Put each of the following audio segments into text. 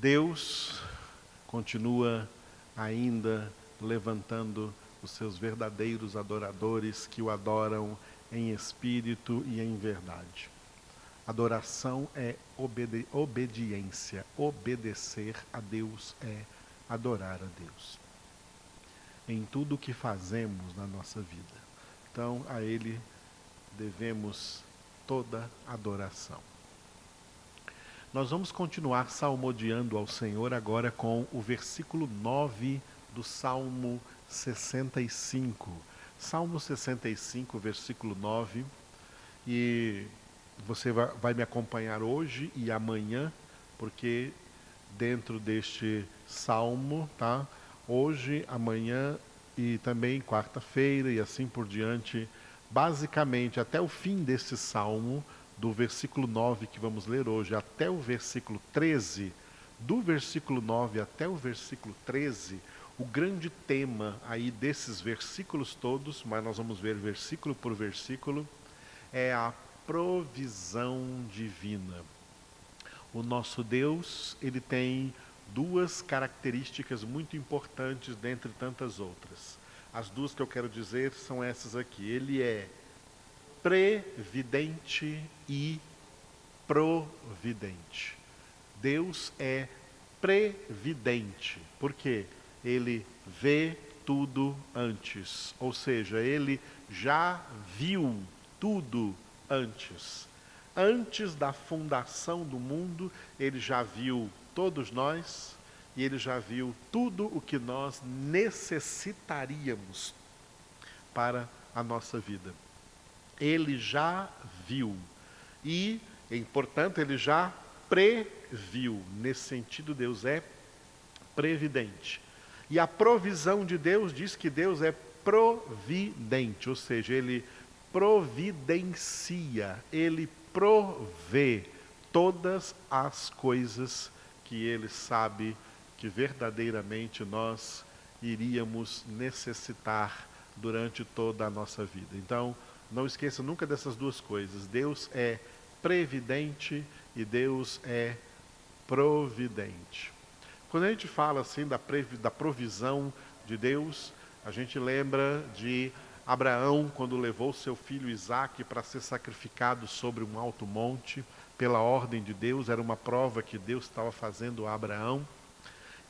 Deus continua ainda levantando os seus verdadeiros adoradores que o adoram em espírito e em verdade. Adoração é obedi obediência. Obedecer a Deus é adorar a Deus. Em tudo o que fazemos na nossa vida. Então, a Ele devemos toda adoração. Nós vamos continuar salmodiando ao Senhor agora com o versículo 9 do Salmo 65. Salmo 65, versículo 9. E você vai, me acompanhar hoje e amanhã, porque dentro deste salmo, tá? Hoje, amanhã e também quarta-feira e assim por diante, basicamente até o fim deste salmo, do versículo 9 que vamos ler hoje até o versículo 13, do versículo 9 até o versículo 13, o grande tema aí desses versículos todos, mas nós vamos ver versículo por versículo, é a provisão divina. O nosso Deus, ele tem duas características muito importantes dentre tantas outras. As duas que eu quero dizer são essas aqui. Ele é previdente e providente. Deus é previdente. Por quê? Ele vê tudo antes, ou seja, ele já viu tudo antes. Antes da fundação do mundo, ele já viu todos nós e ele já viu tudo o que nós necessitaríamos para a nossa vida. Ele já viu e, portanto, ele já previu. Nesse sentido, Deus é previdente. E a provisão de Deus diz que Deus é providente, ou seja, ele providencia, ele provê todas as coisas que ele sabe que verdadeiramente nós iríamos necessitar durante toda a nossa vida. Então, não esqueça nunca dessas duas coisas. Deus é previdente e Deus é providente. Quando a gente fala assim da, da provisão de Deus, a gente lembra de Abraão, quando levou seu filho Isaque para ser sacrificado sobre um alto monte, pela ordem de Deus, era uma prova que Deus estava fazendo a Abraão.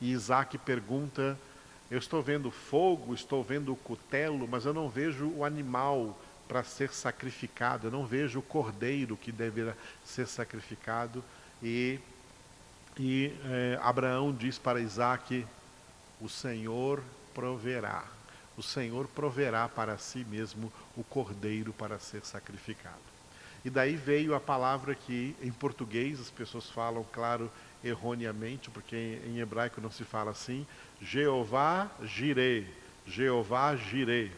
E Isaac pergunta: Eu estou vendo fogo, estou vendo o cutelo, mas eu não vejo o animal para ser sacrificado, eu não vejo o cordeiro que deverá ser sacrificado. E, e é, Abraão diz para Isaac: O Senhor proverá o Senhor proverá para si mesmo o cordeiro para ser sacrificado. E daí veio a palavra que em português as pessoas falam, claro, erroneamente, porque em hebraico não se fala assim, Jeová Jireh, Jeová Jireh.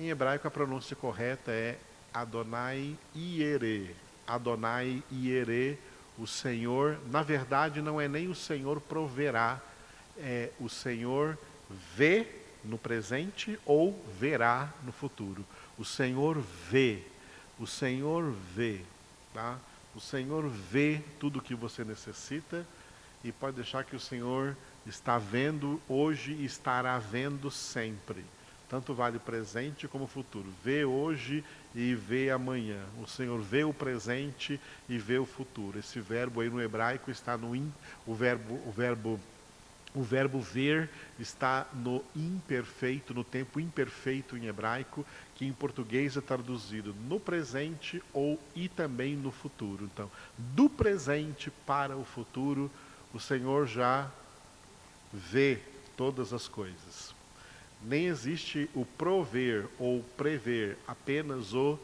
Em hebraico a pronúncia correta é Adonai Ierê, Adonai Ierê, o Senhor, na verdade não é nem o Senhor proverá, é o Senhor vê no presente ou verá no futuro. O Senhor vê, o Senhor vê, tá? O Senhor vê tudo o que você necessita e pode deixar que o Senhor está vendo hoje e estará vendo sempre. Tanto vale presente como futuro. Vê hoje e vê amanhã. O Senhor vê o presente e vê o futuro. Esse verbo aí no hebraico está no in, o verbo, o verbo o verbo ver está no imperfeito, no tempo imperfeito em hebraico, que em português é traduzido no presente ou e também no futuro. Então, do presente para o futuro, o Senhor já vê todas as coisas. Nem existe o prover ou prever, apenas o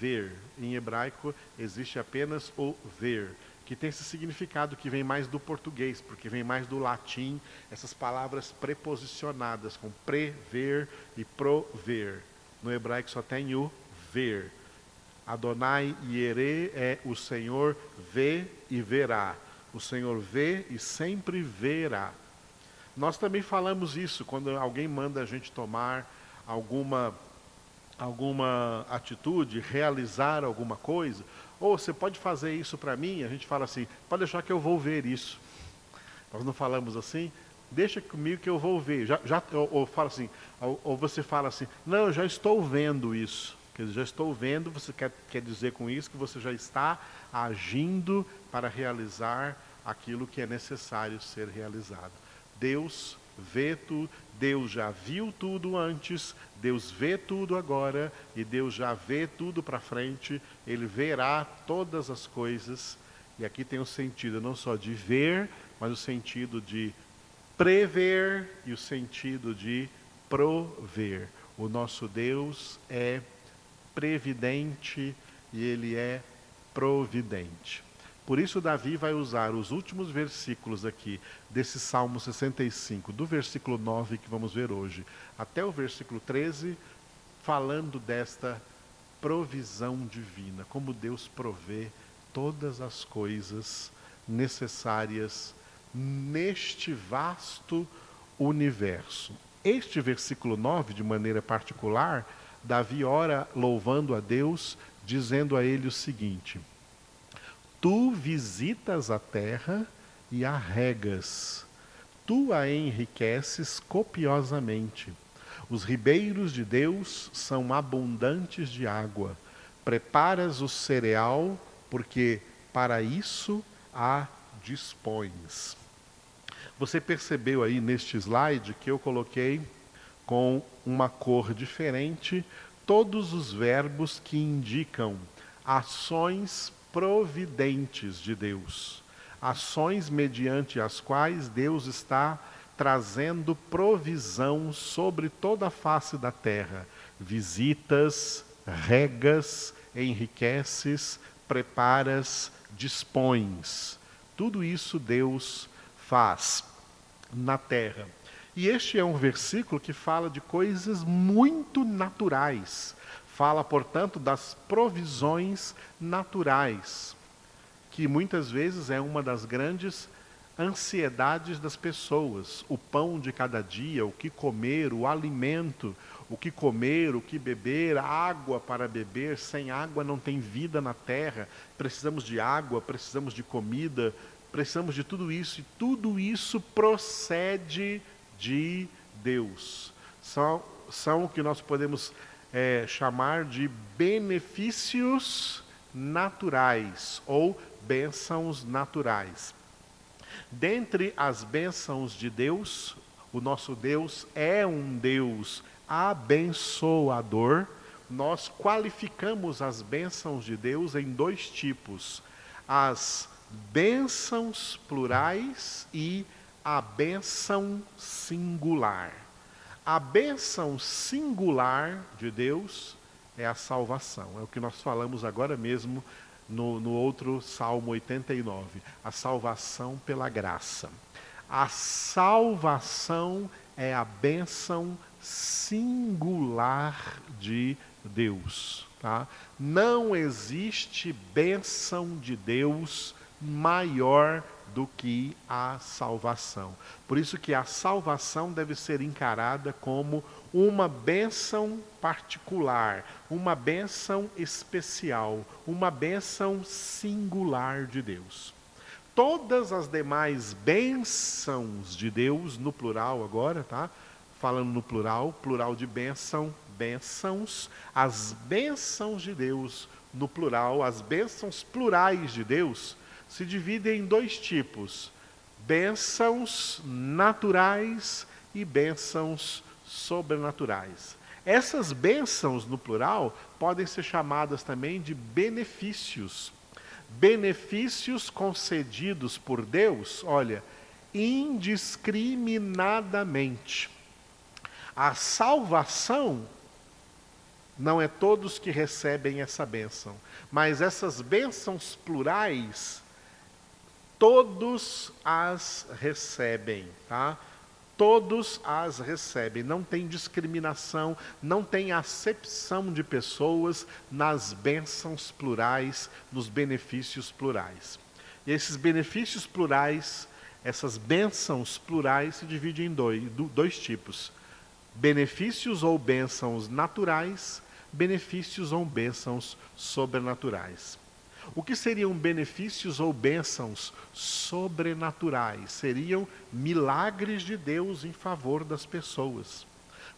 ver. Em hebraico existe apenas o ver que tem esse significado que vem mais do português, porque vem mais do latim, essas palavras preposicionadas com prever e prover. No hebraico só tem o ver. Adonai Ierê é o Senhor vê e verá. O Senhor vê e sempre verá. Nós também falamos isso quando alguém manda a gente tomar alguma alguma atitude, realizar alguma coisa. Ou você pode fazer isso para mim? A gente fala assim: pode deixar que eu vou ver isso. Nós não falamos assim? Deixa comigo que eu vou ver. Já, já, ou, ou fala assim, ou, ou, você fala assim, não, eu já estou vendo isso. Quer dizer, já estou vendo, você quer, quer dizer com isso que você já está agindo para realizar aquilo que é necessário ser realizado. Deus vê tudo, Deus já viu tudo antes, Deus vê tudo agora e Deus já vê tudo para frente, Ele verá todas as coisas. E aqui tem o sentido não só de ver, mas o sentido de prever e o sentido de prover. O nosso Deus é previdente e ele é providente. Por isso, Davi vai usar os últimos versículos aqui desse Salmo 65, do versículo 9 que vamos ver hoje, até o versículo 13, falando desta provisão divina, como Deus provê todas as coisas necessárias neste vasto universo. Este versículo 9, de maneira particular, Davi ora louvando a Deus, dizendo a ele o seguinte: Tu visitas a terra e a regas, tu a enriqueces copiosamente. Os ribeiros de Deus são abundantes de água. Preparas o cereal, porque para isso a dispões. Você percebeu aí neste slide que eu coloquei com uma cor diferente todos os verbos que indicam ações providentes de Deus, ações mediante as quais Deus está trazendo provisão sobre toda a face da terra, visitas, regas, enriqueces, preparas, dispões. Tudo isso Deus faz na terra. E este é um versículo que fala de coisas muito naturais. Fala, portanto, das provisões naturais, que muitas vezes é uma das grandes ansiedades das pessoas. O pão de cada dia, o que comer, o alimento, o que comer, o que beber, água para beber. Sem água não tem vida na terra. Precisamos de água, precisamos de comida, precisamos de tudo isso, e tudo isso procede de Deus. São, são o que nós podemos é, chamar de benefícios naturais ou bênçãos naturais. Dentre as bênçãos de Deus, o nosso Deus é um Deus abençoador. Nós qualificamos as bênçãos de Deus em dois tipos: as bênçãos plurais e a bênção singular. A bênção singular de Deus é a salvação. É o que nós falamos agora mesmo no, no outro Salmo 89. A salvação pela graça. A salvação é a bênção singular de Deus. Tá? Não existe bênção de Deus maior do que a salvação. Por isso que a salvação deve ser encarada como uma bênção particular, uma bênção especial, uma bênção singular de Deus. Todas as demais bênçãos de Deus, no plural agora, tá? Falando no plural, plural de bênção, bênçãos, as bênçãos de Deus, no plural, as bênçãos plurais de Deus, se divide em dois tipos: bênçãos naturais e bênçãos sobrenaturais. Essas bênçãos, no plural, podem ser chamadas também de benefícios. Benefícios concedidos por Deus, olha, indiscriminadamente. A salvação não é todos que recebem essa bênção, mas essas bênçãos plurais todos as recebem, tá? Todos as recebem, não tem discriminação, não tem acepção de pessoas nas bênçãos plurais, nos benefícios plurais. E esses benefícios plurais, essas bênçãos plurais se dividem em dois, dois tipos: benefícios ou bênçãos naturais, benefícios ou bênçãos sobrenaturais. O que seriam benefícios ou bênçãos sobrenaturais? Seriam milagres de Deus em favor das pessoas.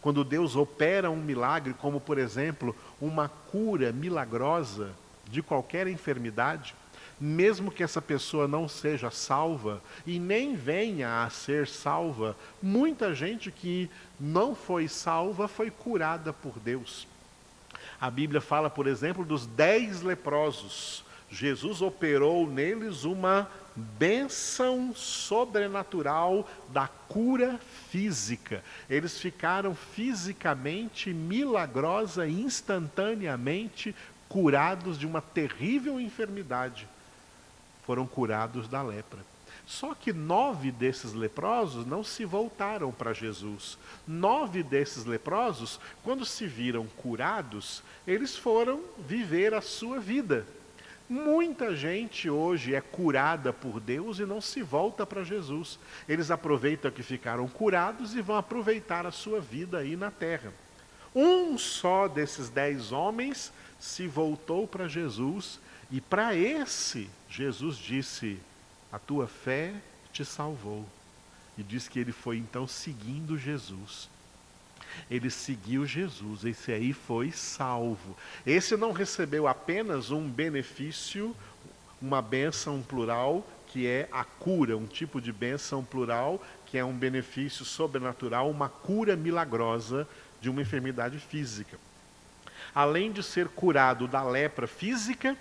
Quando Deus opera um milagre, como por exemplo, uma cura milagrosa de qualquer enfermidade, mesmo que essa pessoa não seja salva e nem venha a ser salva, muita gente que não foi salva foi curada por Deus. A Bíblia fala, por exemplo, dos dez leprosos. Jesus operou neles uma bênção sobrenatural da cura física. Eles ficaram fisicamente, milagrosa, instantaneamente curados de uma terrível enfermidade. Foram curados da lepra. Só que nove desses leprosos não se voltaram para Jesus. Nove desses leprosos, quando se viram curados, eles foram viver a sua vida. Muita gente hoje é curada por Deus e não se volta para Jesus. Eles aproveitam que ficaram curados e vão aproveitar a sua vida aí na terra. Um só desses dez homens se voltou para Jesus e para esse, Jesus disse: A tua fé te salvou. E diz que ele foi então seguindo Jesus. Ele seguiu Jesus, esse aí foi salvo. Esse não recebeu apenas um benefício, uma bênção plural, que é a cura, um tipo de bênção plural, que é um benefício sobrenatural, uma cura milagrosa de uma enfermidade física. Além de ser curado da lepra física,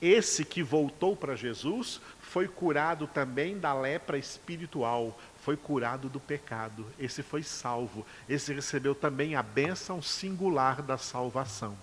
esse que voltou para Jesus foi curado também da lepra espiritual, foi curado do pecado. Esse foi salvo. Esse recebeu também a bênção singular da salvação.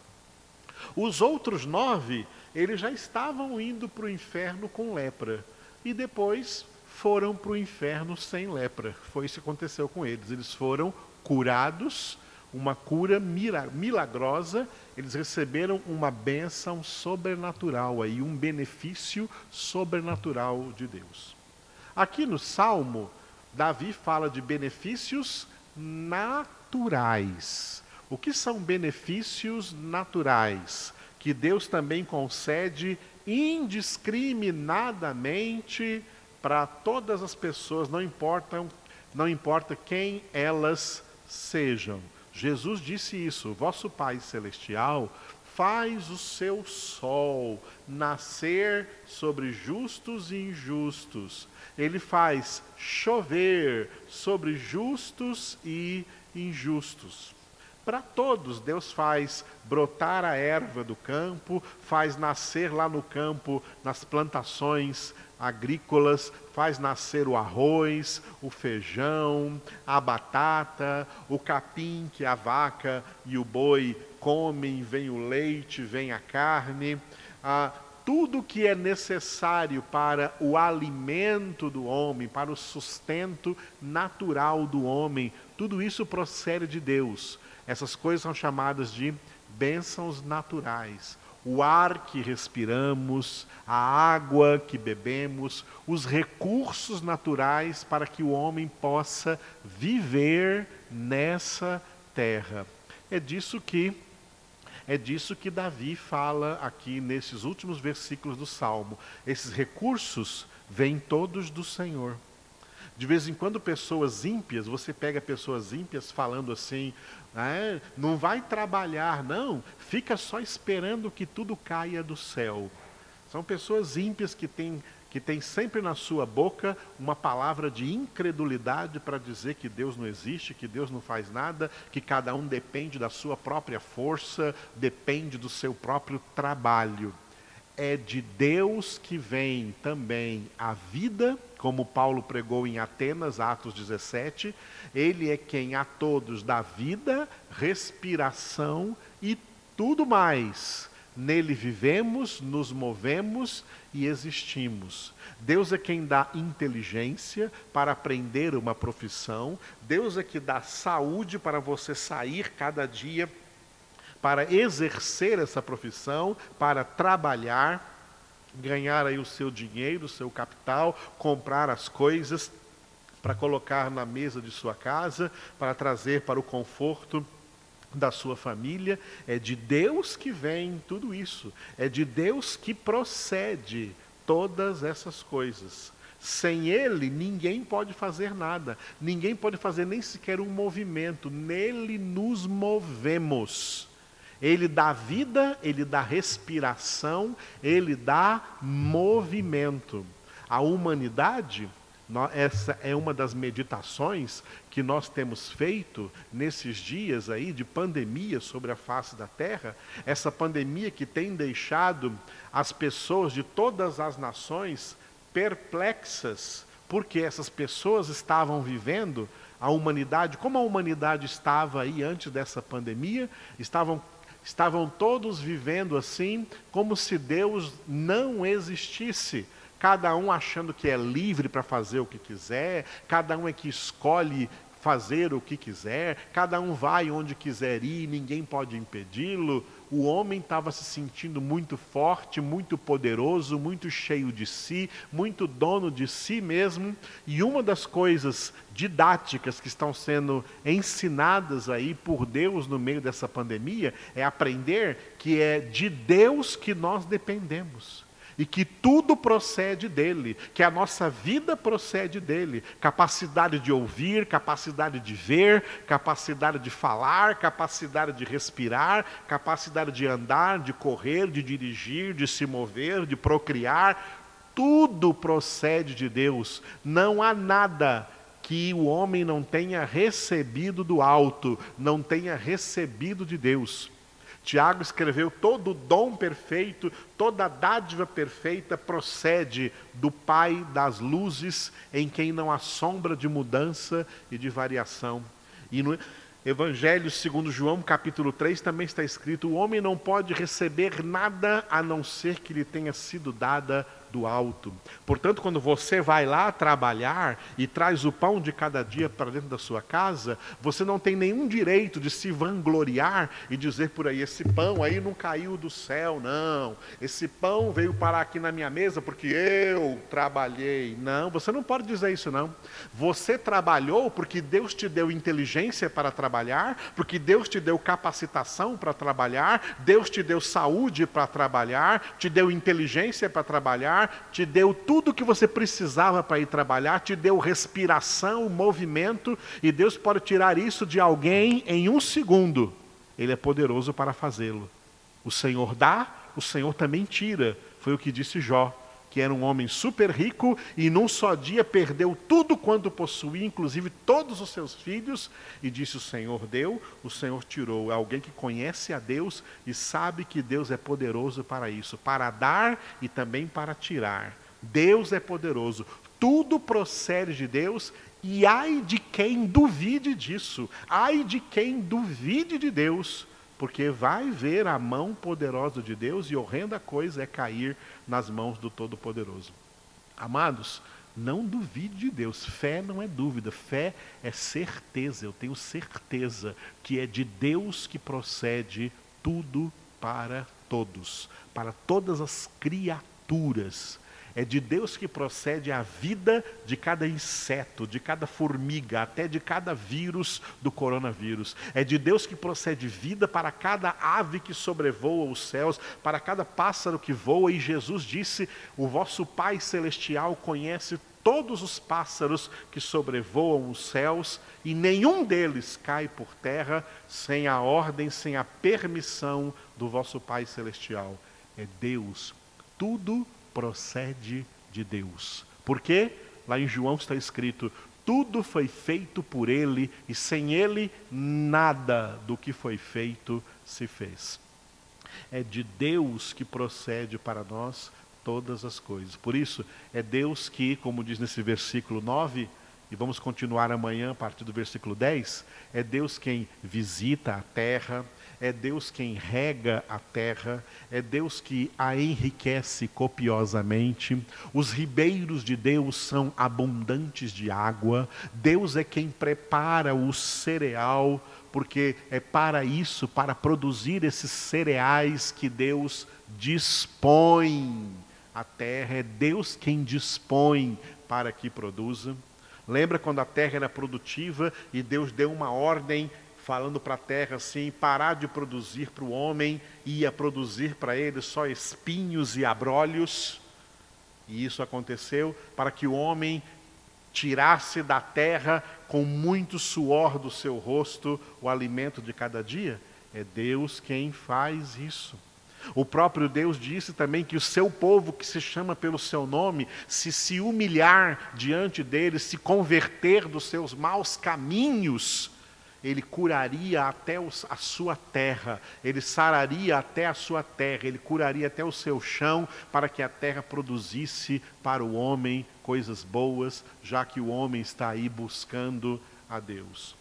Os outros nove, eles já estavam indo para o inferno com lepra. E depois foram para o inferno sem lepra. Foi isso que aconteceu com eles. Eles foram curados uma cura milagrosa, eles receberam uma bênção sobrenatural aí, um benefício sobrenatural de Deus. Aqui no Salmo, Davi fala de benefícios naturais. O que são benefícios naturais? Que Deus também concede indiscriminadamente para todas as pessoas, não importa, não importa quem elas sejam. Jesus disse isso: Vosso Pai Celestial faz o seu sol nascer sobre justos e injustos. Ele faz chover sobre justos e injustos. Para todos, Deus faz brotar a erva do campo, faz nascer lá no campo, nas plantações agrícolas, faz nascer o arroz, o feijão, a batata, o capim que a vaca e o boi comem, vem o leite, vem a carne. Ah, tudo que é necessário para o alimento do homem, para o sustento natural do homem, tudo isso procede de Deus. Essas coisas são chamadas de bênçãos naturais. O ar que respiramos, a água que bebemos, os recursos naturais para que o homem possa viver nessa terra. É disso que é disso que Davi fala aqui nesses últimos versículos do Salmo. Esses recursos vêm todos do Senhor. De vez em quando, pessoas ímpias, você pega pessoas ímpias falando assim: ah, não vai trabalhar, não, fica só esperando que tudo caia do céu. São pessoas ímpias que têm, que têm sempre na sua boca uma palavra de incredulidade para dizer que Deus não existe, que Deus não faz nada, que cada um depende da sua própria força, depende do seu próprio trabalho é de Deus que vem também a vida, como Paulo pregou em Atenas, Atos 17. Ele é quem a todos dá vida, respiração e tudo mais. Nele vivemos, nos movemos e existimos. Deus é quem dá inteligência para aprender uma profissão. Deus é que dá saúde para você sair cada dia para exercer essa profissão, para trabalhar, ganhar aí o seu dinheiro, o seu capital, comprar as coisas para colocar na mesa de sua casa, para trazer para o conforto da sua família, é de Deus que vem tudo isso, é de Deus que procede todas essas coisas. Sem Ele, ninguém pode fazer nada, ninguém pode fazer nem sequer um movimento, nele nos movemos. Ele dá vida, ele dá respiração, ele dá movimento. A humanidade, essa é uma das meditações que nós temos feito nesses dias aí de pandemia sobre a face da terra, essa pandemia que tem deixado as pessoas de todas as nações perplexas, porque essas pessoas estavam vivendo a humanidade, como a humanidade estava aí antes dessa pandemia, estavam estavam todos vivendo assim, como se Deus não existisse. Cada um achando que é livre para fazer o que quiser, cada um é que escolhe fazer o que quiser, cada um vai onde quiser ir, ninguém pode impedi-lo. O homem estava se sentindo muito forte, muito poderoso, muito cheio de si, muito dono de si mesmo. E uma das coisas didáticas que estão sendo ensinadas aí por Deus no meio dessa pandemia é aprender que é de Deus que nós dependemos e que tudo procede dele, que a nossa vida procede dele. Capacidade de ouvir, capacidade de ver, capacidade de falar, capacidade de respirar, capacidade de andar, de correr, de dirigir, de se mover, de procriar. Tudo procede de Deus. Não há nada que o homem não tenha recebido do alto, não tenha recebido de Deus. Tiago escreveu: todo dom perfeito, toda dádiva perfeita procede do Pai das luzes, em quem não há sombra de mudança e de variação. E no Evangelho segundo João, capítulo 3, também está escrito: o homem não pode receber nada a não ser que lhe tenha sido dada do alto. Portanto, quando você vai lá trabalhar e traz o pão de cada dia para dentro da sua casa, você não tem nenhum direito de se vangloriar e dizer por aí: esse pão aí não caiu do céu, não. Esse pão veio parar aqui na minha mesa porque eu trabalhei. Não, você não pode dizer isso, não. Você trabalhou porque Deus te deu inteligência para trabalhar, porque Deus te deu capacitação para trabalhar, Deus te deu saúde para trabalhar, te deu inteligência para trabalhar trabalhar, te deu tudo o que você precisava para ir trabalhar, te deu respiração, movimento, e Deus pode tirar isso de alguém em um segundo. Ele é poderoso para fazê-lo. O Senhor dá, o Senhor também tira. Foi o que disse Jó que era um homem super rico e num só dia perdeu tudo quanto possuía, inclusive todos os seus filhos, e disse: O Senhor deu, o Senhor tirou. É alguém que conhece a Deus e sabe que Deus é poderoso para isso, para dar e também para tirar. Deus é poderoso. Tudo procede de Deus e ai de quem duvide disso, ai de quem duvide de Deus porque vai ver a mão poderosa de Deus e horrenda coisa é cair nas mãos do Todo-Poderoso. Amados, não duvide de Deus. Fé não é dúvida, fé é certeza. Eu tenho certeza que é de Deus que procede tudo para todos, para todas as criaturas. É de Deus que procede a vida de cada inseto, de cada formiga, até de cada vírus do coronavírus. É de Deus que procede vida para cada ave que sobrevoa os céus, para cada pássaro que voa. E Jesus disse: O vosso Pai Celestial conhece todos os pássaros que sobrevoam os céus, e nenhum deles cai por terra sem a ordem, sem a permissão do vosso Pai Celestial. É Deus. Tudo procede de Deus. Por quê? Lá em João está escrito: tudo foi feito por Ele e sem Ele nada do que foi feito se fez. É de Deus que procede para nós todas as coisas. Por isso, é Deus que, como diz nesse versículo 9, e vamos continuar amanhã a partir do versículo 10, é Deus quem visita a terra, é Deus quem rega a terra, é Deus que a enriquece copiosamente. Os ribeiros de Deus são abundantes de água. Deus é quem prepara o cereal, porque é para isso, para produzir esses cereais que Deus dispõe. A terra é Deus quem dispõe para que produza. Lembra quando a terra era produtiva e Deus deu uma ordem falando para a terra assim: parar de produzir para o homem, ia produzir para ele só espinhos e abrolhos. E isso aconteceu para que o homem tirasse da terra com muito suor do seu rosto o alimento de cada dia. É Deus quem faz isso. O próprio Deus disse também que o seu povo, que se chama pelo seu nome, se se humilhar diante dele, se converter dos seus maus caminhos, ele curaria até a sua terra, ele sararia até a sua terra, ele curaria até o seu chão, para que a terra produzisse para o homem coisas boas, já que o homem está aí buscando a Deus.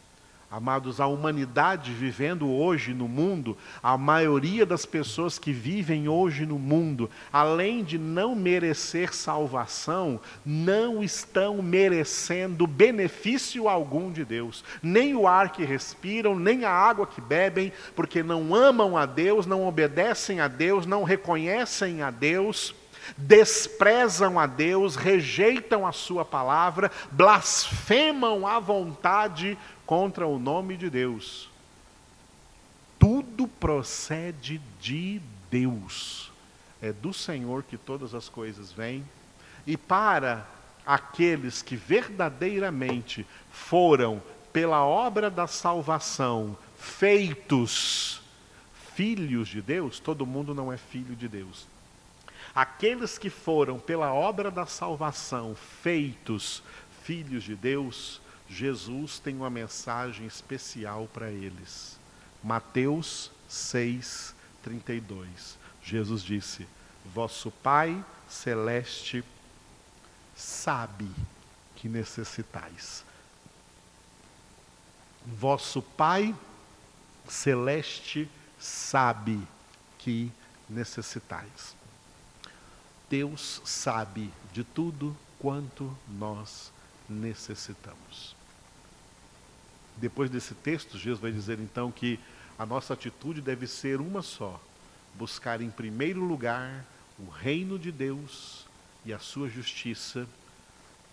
Amados, a humanidade vivendo hoje no mundo, a maioria das pessoas que vivem hoje no mundo, além de não merecer salvação, não estão merecendo benefício algum de Deus. Nem o ar que respiram, nem a água que bebem, porque não amam a Deus, não obedecem a Deus, não reconhecem a Deus desprezam a Deus, rejeitam a Sua palavra, blasfemam a vontade contra o nome de Deus. Tudo procede de Deus. É do Senhor que todas as coisas vêm. E para aqueles que verdadeiramente foram, pela obra da salvação, feitos filhos de Deus, todo mundo não é filho de Deus. Aqueles que foram, pela obra da salvação, feitos filhos de Deus, Jesus tem uma mensagem especial para eles. Mateus 6, 32. Jesus disse: Vosso Pai celeste sabe que necessitais. Vosso Pai celeste sabe que necessitais. Deus sabe de tudo quanto nós necessitamos. Depois desse texto, Jesus vai dizer então que a nossa atitude deve ser uma só: buscar em primeiro lugar o reino de Deus e a sua justiça,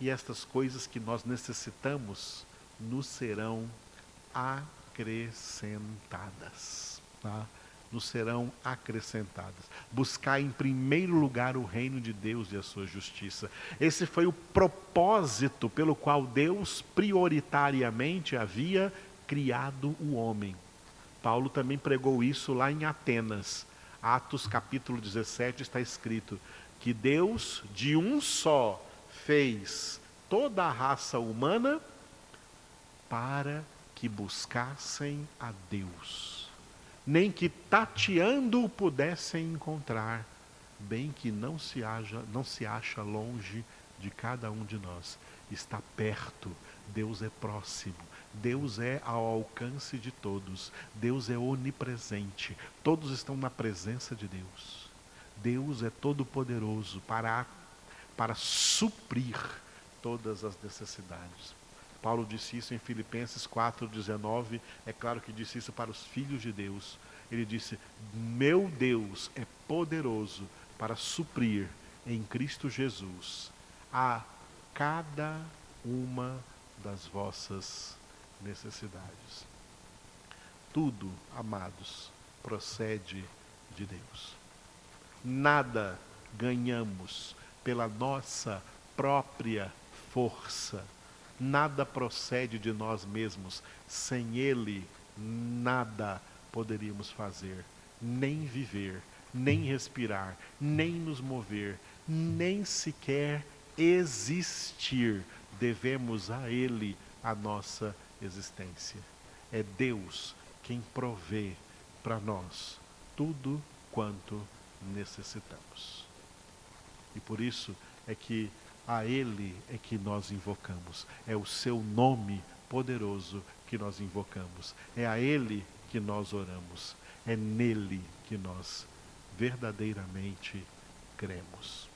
e estas coisas que nós necessitamos nos serão acrescentadas. Tá? Nos serão acrescentadas. Buscar em primeiro lugar o reino de Deus e a sua justiça. Esse foi o propósito pelo qual Deus prioritariamente havia criado o homem. Paulo também pregou isso lá em Atenas. Atos capítulo 17 está escrito que Deus de um só fez toda a raça humana para que buscassem a Deus nem que tateando o pudessem encontrar, bem que não se, haja, não se acha longe de cada um de nós. Está perto, Deus é próximo, Deus é ao alcance de todos, Deus é onipresente, todos estão na presença de Deus. Deus é todo-poderoso para, para suprir todas as necessidades. Paulo disse isso em Filipenses 4,19. É claro que disse isso para os filhos de Deus. Ele disse: Meu Deus é poderoso para suprir em Cristo Jesus a cada uma das vossas necessidades. Tudo, amados, procede de Deus. Nada ganhamos pela nossa própria força Nada procede de nós mesmos. Sem Ele, nada poderíamos fazer, nem viver, nem respirar, nem nos mover, nem sequer existir. Devemos a Ele a nossa existência. É Deus quem provê para nós tudo quanto necessitamos. E por isso é que a Ele é que nós invocamos, é o Seu nome poderoso que nós invocamos, é a Ele que nós oramos, é nele que nós verdadeiramente cremos.